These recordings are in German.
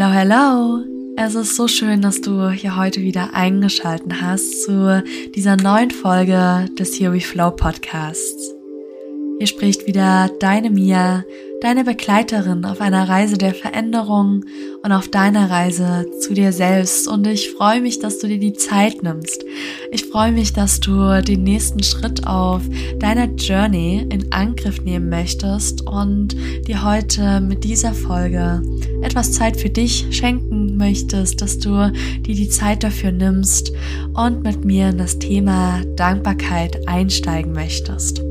Hello, hello! Es ist so schön, dass du hier heute wieder eingeschalten hast zu dieser neuen Folge des Here We Flow Podcasts. Hier spricht wieder deine Mia, deine Begleiterin auf einer Reise der Veränderung und auf deiner Reise zu dir selbst. Und ich freue mich, dass du dir die Zeit nimmst. Ich freue mich, dass du den nächsten Schritt auf deiner Journey in Angriff nehmen möchtest und dir heute mit dieser Folge etwas Zeit für dich schenken möchtest, dass du dir die Zeit dafür nimmst und mit mir in das Thema Dankbarkeit einsteigen möchtest.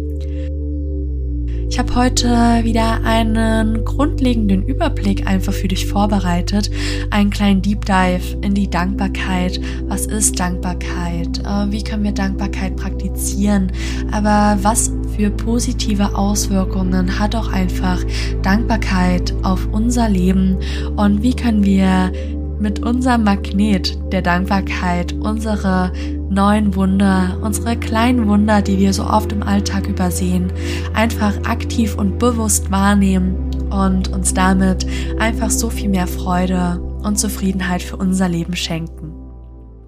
Ich habe heute wieder einen grundlegenden Überblick einfach für dich vorbereitet, einen kleinen Deep Dive in die Dankbarkeit. Was ist Dankbarkeit? Äh, wie können wir Dankbarkeit praktizieren? Aber was für positive Auswirkungen hat auch einfach Dankbarkeit auf unser Leben und wie können wir mit unserem Magnet der Dankbarkeit unsere neuen Wunder, unsere kleinen Wunder, die wir so oft im Alltag übersehen, einfach aktiv und bewusst wahrnehmen und uns damit einfach so viel mehr Freude und Zufriedenheit für unser Leben schenken.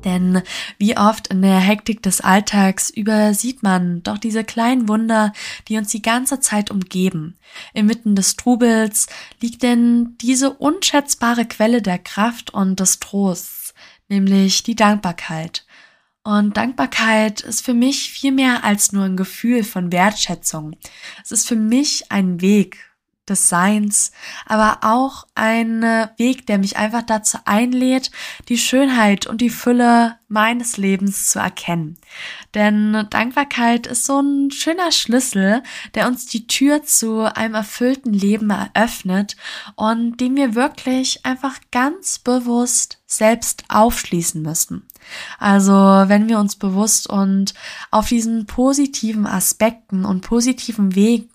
Denn wie oft in der Hektik des Alltags übersieht man doch diese kleinen Wunder, die uns die ganze Zeit umgeben. Inmitten des Trubels liegt denn diese unschätzbare Quelle der Kraft und des Trosts, nämlich die Dankbarkeit. Und Dankbarkeit ist für mich viel mehr als nur ein Gefühl von Wertschätzung. Es ist für mich ein Weg des Seins, aber auch ein Weg, der mich einfach dazu einlädt, die Schönheit und die Fülle meines Lebens zu erkennen. Denn Dankbarkeit ist so ein schöner Schlüssel, der uns die Tür zu einem erfüllten Leben eröffnet und den wir wirklich einfach ganz bewusst selbst aufschließen müssen. Also wenn wir uns bewusst und auf diesen positiven Aspekten und positiven Wegen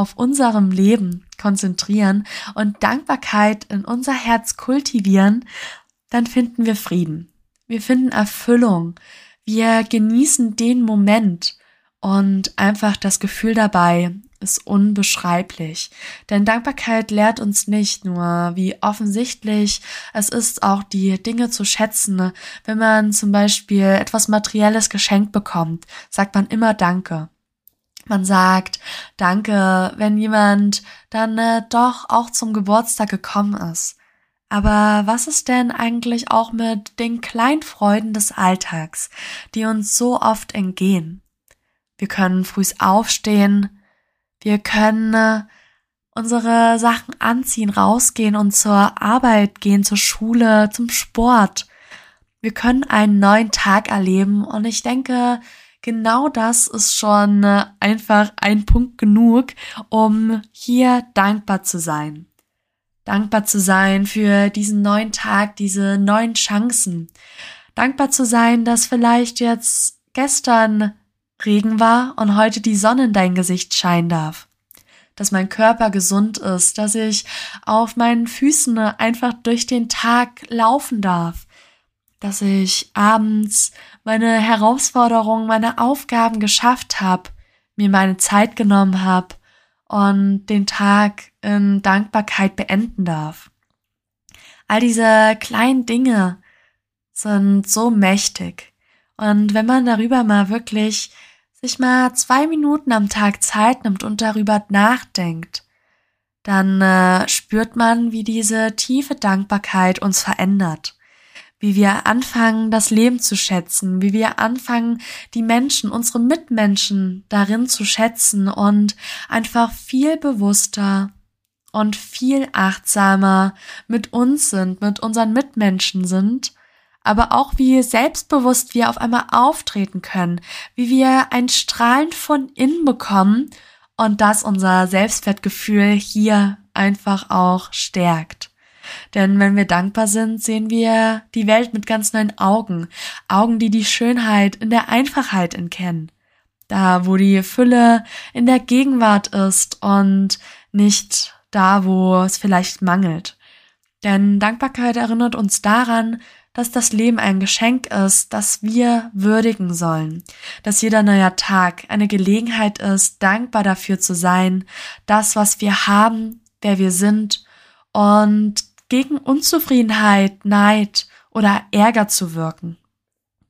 auf unserem Leben konzentrieren und Dankbarkeit in unser Herz kultivieren, dann finden wir Frieden. Wir finden Erfüllung. Wir genießen den Moment und einfach das Gefühl dabei ist unbeschreiblich. Denn Dankbarkeit lehrt uns nicht nur, wie offensichtlich es ist, auch die Dinge zu schätzen. Wenn man zum Beispiel etwas Materielles geschenkt bekommt, sagt man immer Danke. Man sagt Danke, wenn jemand dann äh, doch auch zum Geburtstag gekommen ist. Aber was ist denn eigentlich auch mit den Kleinfreuden des Alltags, die uns so oft entgehen? Wir können frühs aufstehen, wir können äh, unsere Sachen anziehen, rausgehen und zur Arbeit gehen, zur Schule, zum Sport. Wir können einen neuen Tag erleben und ich denke, genau das ist schon äh, einfach ein Punkt genug, um hier dankbar zu sein. Dankbar zu sein für diesen neuen Tag, diese neuen Chancen. Dankbar zu sein, dass vielleicht jetzt gestern Regen war und heute die Sonne in dein Gesicht scheinen darf. Dass mein Körper gesund ist, dass ich auf meinen Füßen einfach durch den Tag laufen darf, dass ich abends meine Herausforderungen, meine Aufgaben geschafft habe, mir meine Zeit genommen habe und den Tag in Dankbarkeit beenden darf. All diese kleinen Dinge sind so mächtig. Und wenn man darüber mal wirklich sich mal zwei Minuten am Tag Zeit nimmt und darüber nachdenkt, dann äh, spürt man, wie diese tiefe Dankbarkeit uns verändert wie wir anfangen, das Leben zu schätzen, wie wir anfangen, die Menschen, unsere Mitmenschen darin zu schätzen und einfach viel bewusster und viel achtsamer mit uns sind, mit unseren Mitmenschen sind, aber auch wie selbstbewusst wir auf einmal auftreten können, wie wir ein Strahlen von innen bekommen und das unser Selbstwertgefühl hier einfach auch stärkt. Denn wenn wir dankbar sind, sehen wir die Welt mit ganz neuen Augen. Augen, die die Schönheit in der Einfachheit entkennen. Da, wo die Fülle in der Gegenwart ist und nicht da, wo es vielleicht mangelt. Denn Dankbarkeit erinnert uns daran, dass das Leben ein Geschenk ist, das wir würdigen sollen, dass jeder neue Tag eine Gelegenheit ist, dankbar dafür zu sein, das, was wir haben, wer wir sind und gegen Unzufriedenheit, Neid oder Ärger zu wirken.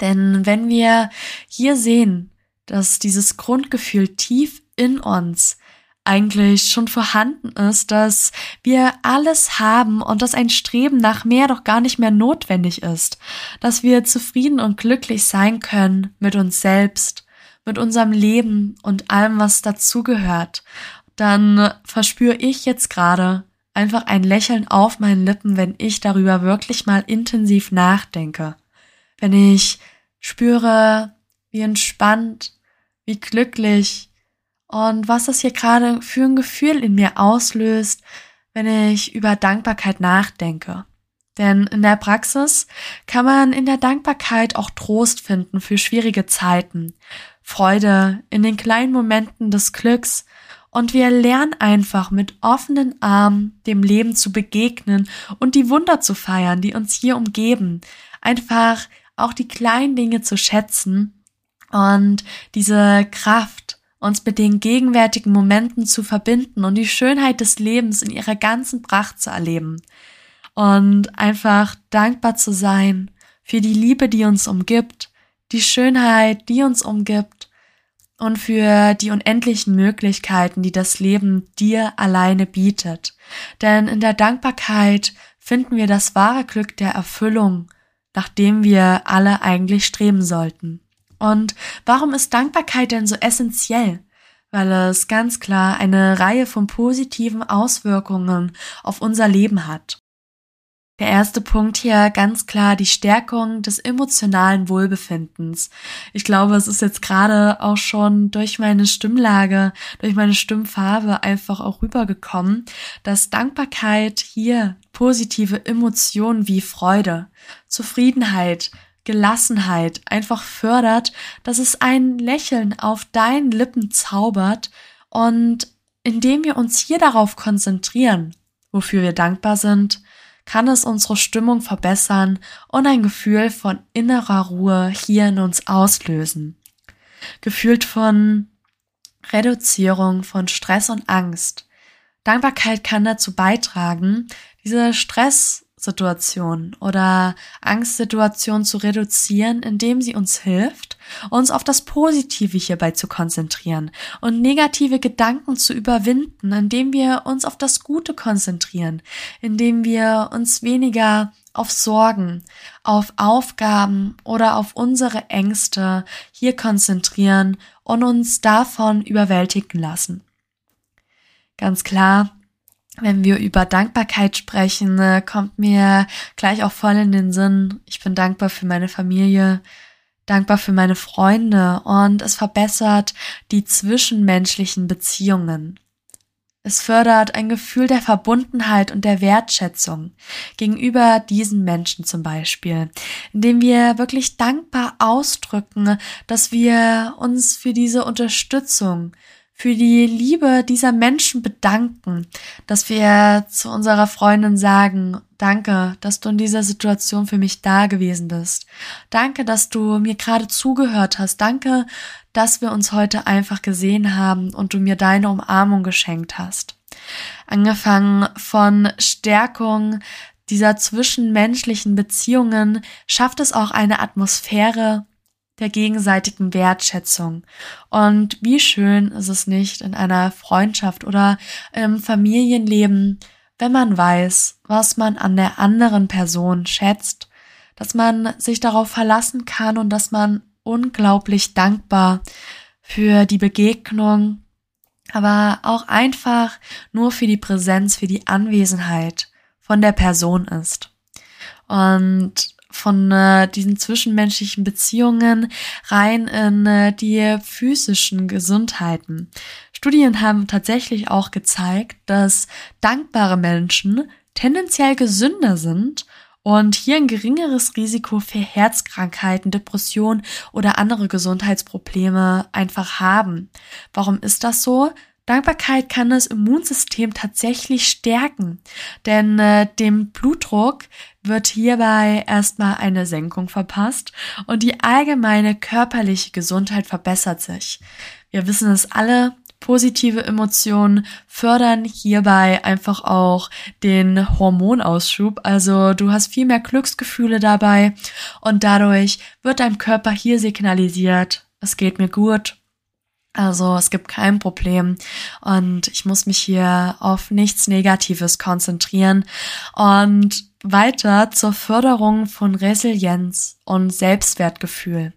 Denn wenn wir hier sehen, dass dieses Grundgefühl tief in uns eigentlich schon vorhanden ist, dass wir alles haben und dass ein Streben nach mehr doch gar nicht mehr notwendig ist, dass wir zufrieden und glücklich sein können mit uns selbst, mit unserem Leben und allem, was dazugehört, dann verspüre ich jetzt gerade einfach ein Lächeln auf meinen Lippen, wenn ich darüber wirklich mal intensiv nachdenke. Wenn ich spüre, wie entspannt, wie glücklich und was das hier gerade für ein Gefühl in mir auslöst, wenn ich über Dankbarkeit nachdenke. Denn in der Praxis kann man in der Dankbarkeit auch Trost finden für schwierige Zeiten, Freude in den kleinen Momenten des Glücks und wir lernen einfach mit offenen Armen dem Leben zu begegnen und die Wunder zu feiern, die uns hier umgeben. Einfach auch die kleinen Dinge zu schätzen und diese Kraft uns mit den gegenwärtigen Momenten zu verbinden und die Schönheit des Lebens in ihrer ganzen Pracht zu erleben. Und einfach dankbar zu sein für die Liebe, die uns umgibt, die Schönheit, die uns umgibt und für die unendlichen Möglichkeiten, die das Leben dir alleine bietet. Denn in der Dankbarkeit finden wir das wahre Glück der Erfüllung, nach dem wir alle eigentlich streben sollten. Und warum ist Dankbarkeit denn so essentiell? Weil es ganz klar eine Reihe von positiven Auswirkungen auf unser Leben hat. Der erste Punkt hier ganz klar die Stärkung des emotionalen Wohlbefindens. Ich glaube, es ist jetzt gerade auch schon durch meine Stimmlage, durch meine Stimmfarbe einfach auch rübergekommen, dass Dankbarkeit hier positive Emotionen wie Freude, Zufriedenheit, Gelassenheit einfach fördert, dass es ein Lächeln auf deinen Lippen zaubert und indem wir uns hier darauf konzentrieren, wofür wir dankbar sind, kann es unsere Stimmung verbessern und ein Gefühl von innerer Ruhe hier in uns auslösen. Gefühlt von Reduzierung von Stress und Angst. Dankbarkeit kann dazu beitragen, diese Stress Situation oder Angstsituation zu reduzieren, indem sie uns hilft, uns auf das Positive hierbei zu konzentrieren und negative Gedanken zu überwinden, indem wir uns auf das Gute konzentrieren, indem wir uns weniger auf Sorgen, auf Aufgaben oder auf unsere Ängste hier konzentrieren und uns davon überwältigen lassen. Ganz klar, wenn wir über Dankbarkeit sprechen, ne, kommt mir gleich auch voll in den Sinn. Ich bin dankbar für meine Familie, dankbar für meine Freunde und es verbessert die zwischenmenschlichen Beziehungen. Es fördert ein Gefühl der Verbundenheit und der Wertschätzung gegenüber diesen Menschen zum Beispiel, indem wir wirklich dankbar ausdrücken, dass wir uns für diese Unterstützung, für die Liebe dieser Menschen bedanken, dass wir zu unserer Freundin sagen, danke, dass du in dieser Situation für mich da gewesen bist. Danke, dass du mir gerade zugehört hast. Danke, dass wir uns heute einfach gesehen haben und du mir deine Umarmung geschenkt hast. Angefangen von Stärkung dieser zwischenmenschlichen Beziehungen schafft es auch eine Atmosphäre der gegenseitigen Wertschätzung. Und wie schön ist es nicht in einer Freundschaft oder im Familienleben, wenn man weiß, was man an der anderen Person schätzt, dass man sich darauf verlassen kann und dass man unglaublich dankbar für die Begegnung, aber auch einfach nur für die Präsenz, für die Anwesenheit von der Person ist. Und von äh, diesen zwischenmenschlichen Beziehungen rein in äh, die physischen Gesundheiten. Studien haben tatsächlich auch gezeigt, dass dankbare Menschen tendenziell gesünder sind und hier ein geringeres Risiko für Herzkrankheiten, Depressionen oder andere Gesundheitsprobleme einfach haben. Warum ist das so? Dankbarkeit kann das Immunsystem tatsächlich stärken, denn äh, dem Blutdruck wird hierbei erstmal eine Senkung verpasst und die allgemeine körperliche Gesundheit verbessert sich. Wir wissen es alle, Positive Emotionen fördern hierbei einfach auch den Hormonausschub. Also du hast viel mehr Glücksgefühle dabei und dadurch wird deinem Körper hier signalisiert, es geht mir gut. Also es gibt kein Problem und ich muss mich hier auf nichts Negatives konzentrieren und weiter zur Förderung von Resilienz und Selbstwertgefühl.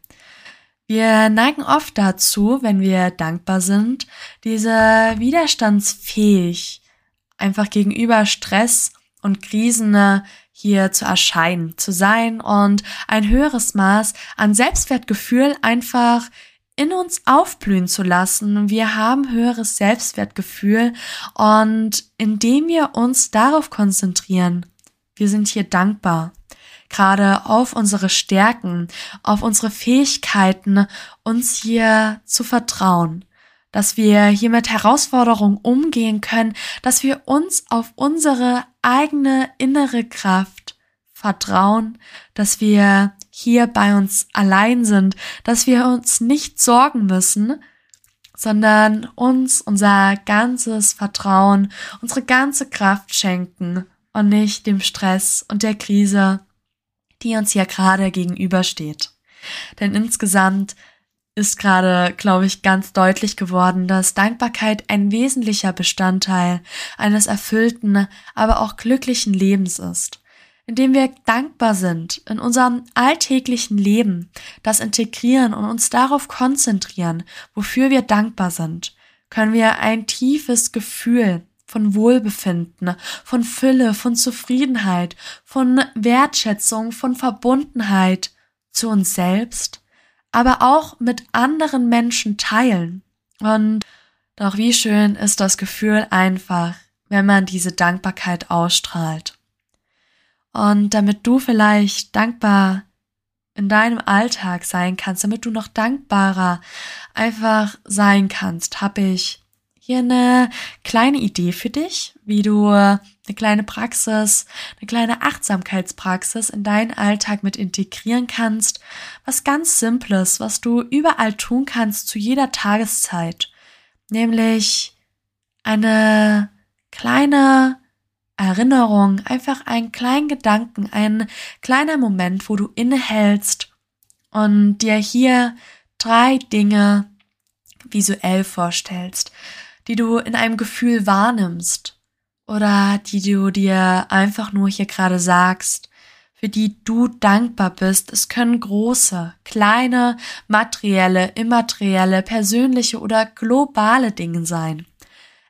Wir neigen oft dazu, wenn wir dankbar sind, diese widerstandsfähig einfach gegenüber Stress und Krisen hier zu erscheinen, zu sein und ein höheres Maß an Selbstwertgefühl einfach in uns aufblühen zu lassen. Wir haben höheres Selbstwertgefühl. Und indem wir uns darauf konzentrieren, wir sind hier dankbar, gerade auf unsere Stärken, auf unsere Fähigkeiten, uns hier zu vertrauen, dass wir hier mit Herausforderungen umgehen können, dass wir uns auf unsere eigene innere Kraft vertrauen, dass wir hier bei uns allein sind, dass wir uns nicht sorgen müssen, sondern uns unser ganzes Vertrauen, unsere ganze Kraft schenken und nicht dem Stress und der Krise die uns hier gerade gegenübersteht. Denn insgesamt ist gerade, glaube ich, ganz deutlich geworden, dass Dankbarkeit ein wesentlicher Bestandteil eines erfüllten, aber auch glücklichen Lebens ist. Indem wir dankbar sind in unserem alltäglichen Leben, das integrieren und uns darauf konzentrieren, wofür wir dankbar sind, können wir ein tiefes Gefühl von Wohlbefinden, von Fülle, von Zufriedenheit, von Wertschätzung, von Verbundenheit zu uns selbst, aber auch mit anderen Menschen teilen. Und doch wie schön ist das Gefühl einfach, wenn man diese Dankbarkeit ausstrahlt. Und damit du vielleicht dankbar in deinem Alltag sein kannst, damit du noch dankbarer einfach sein kannst, habe ich hier eine kleine Idee für dich, wie du eine kleine Praxis, eine kleine Achtsamkeitspraxis in deinen Alltag mit integrieren kannst. Was ganz Simples, was du überall tun kannst zu jeder Tageszeit. Nämlich eine kleine Erinnerung, einfach einen kleinen Gedanken, ein kleiner Moment, wo du innehältst und dir hier drei Dinge visuell vorstellst die du in einem Gefühl wahrnimmst oder die du dir einfach nur hier gerade sagst, für die du dankbar bist. Es können große, kleine, materielle, immaterielle, persönliche oder globale Dinge sein.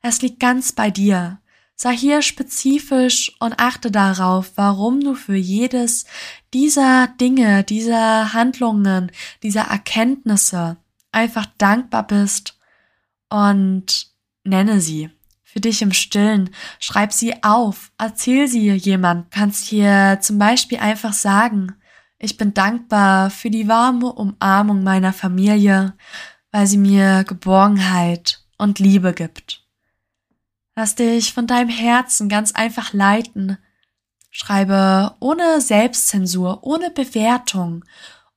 Es liegt ganz bei dir. Sei hier spezifisch und achte darauf, warum du für jedes dieser Dinge, dieser Handlungen, dieser Erkenntnisse einfach dankbar bist und Nenne sie. Für dich im Stillen. Schreib sie auf. Erzähl sie jemand. Kannst hier zum Beispiel einfach sagen, ich bin dankbar für die warme Umarmung meiner Familie, weil sie mir Geborgenheit und Liebe gibt. Lass dich von deinem Herzen ganz einfach leiten. Schreibe ohne Selbstzensur, ohne Bewertung,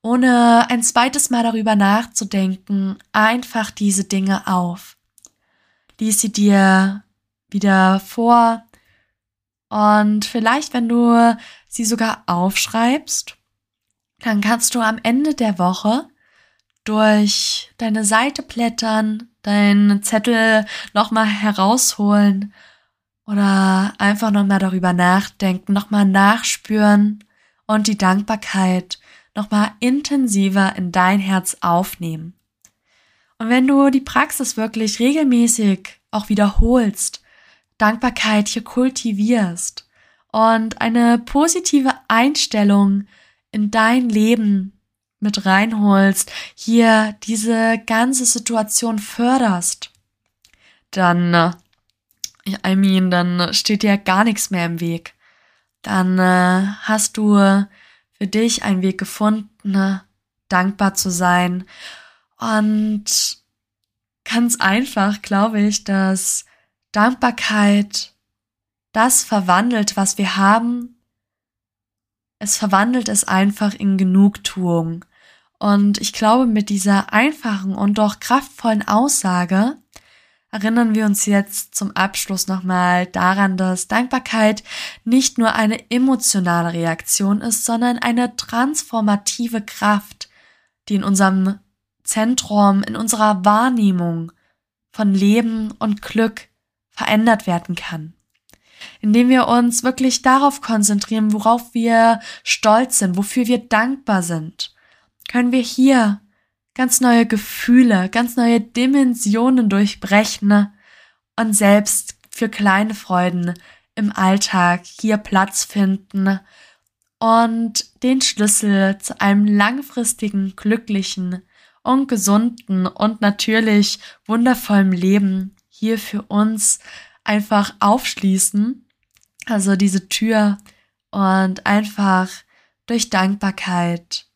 ohne ein zweites Mal darüber nachzudenken, einfach diese Dinge auf lies sie dir wieder vor und vielleicht, wenn du sie sogar aufschreibst, dann kannst du am Ende der Woche durch deine Seite blättern, deinen Zettel nochmal herausholen oder einfach nochmal darüber nachdenken, nochmal nachspüren und die Dankbarkeit nochmal intensiver in dein Herz aufnehmen. Und wenn du die Praxis wirklich regelmäßig auch wiederholst, Dankbarkeit hier kultivierst und eine positive Einstellung in dein Leben mit reinholst, hier diese ganze Situation förderst, dann, äh, I mean, dann steht dir gar nichts mehr im Weg. Dann äh, hast du für dich einen Weg gefunden, dankbar zu sein und ganz einfach glaube ich, dass Dankbarkeit das verwandelt, was wir haben. Es verwandelt es einfach in Genugtuung. Und ich glaube, mit dieser einfachen und doch kraftvollen Aussage erinnern wir uns jetzt zum Abschluss nochmal daran, dass Dankbarkeit nicht nur eine emotionale Reaktion ist, sondern eine transformative Kraft, die in unserem Zentrum, in unserer Wahrnehmung von Leben und Glück verändert werden kann. Indem wir uns wirklich darauf konzentrieren, worauf wir stolz sind, wofür wir dankbar sind, können wir hier ganz neue Gefühle, ganz neue Dimensionen durchbrechen und selbst für kleine Freuden im Alltag hier Platz finden und den Schlüssel zu einem langfristigen, glücklichen und gesunden und natürlich wundervollen Leben hier für uns einfach aufschließen. Also diese Tür und einfach durch Dankbarkeit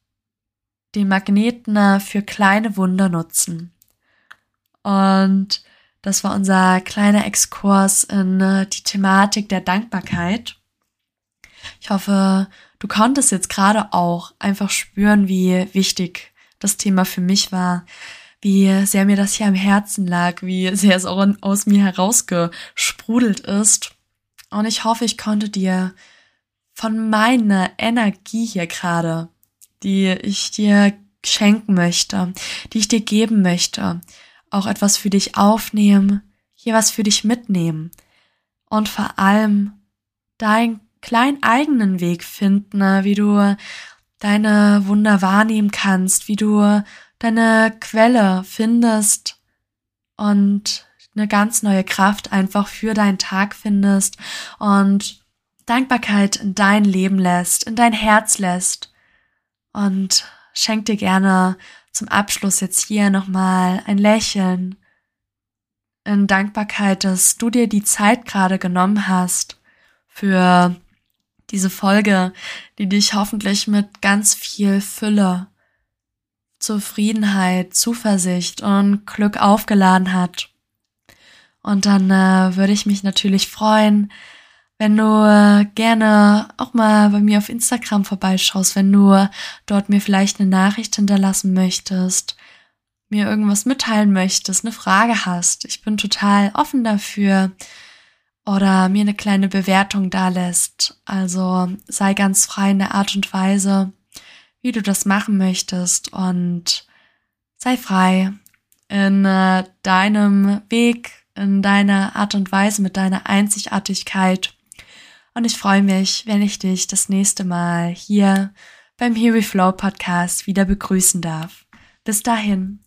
den Magneten für kleine Wunder nutzen. Und das war unser kleiner Exkurs in äh, die Thematik der Dankbarkeit. Ich hoffe, du konntest jetzt gerade auch einfach spüren, wie wichtig das Thema für mich war, wie sehr mir das hier am Herzen lag, wie sehr es auch aus mir herausgesprudelt ist. Und ich hoffe, ich konnte dir von meiner Energie hier gerade die ich dir schenken möchte, die ich dir geben möchte, auch etwas für dich aufnehmen, hier was für dich mitnehmen. Und vor allem deinen kleinen eigenen Weg finden, ne, wie du deine Wunder wahrnehmen kannst, wie du deine Quelle findest und eine ganz neue Kraft einfach für deinen Tag findest und Dankbarkeit in dein Leben lässt, in dein Herz lässt und schenk dir gerne zum Abschluss jetzt hier nochmal ein Lächeln in Dankbarkeit, dass du dir die Zeit gerade genommen hast für diese Folge, die dich hoffentlich mit ganz viel Fülle, Zufriedenheit, Zuversicht und Glück aufgeladen hat. Und dann äh, würde ich mich natürlich freuen, wenn du äh, gerne auch mal bei mir auf Instagram vorbeischaust, wenn du dort mir vielleicht eine Nachricht hinterlassen möchtest, mir irgendwas mitteilen möchtest, eine Frage hast. Ich bin total offen dafür. Oder mir eine kleine Bewertung da lässt. Also sei ganz frei in der Art und Weise, wie du das machen möchtest und sei frei in äh, deinem Weg, in deiner Art und Weise, mit deiner Einzigartigkeit und ich freue mich, wenn ich dich das nächste Mal hier beim Here We Flow Podcast wieder begrüßen darf. Bis dahin.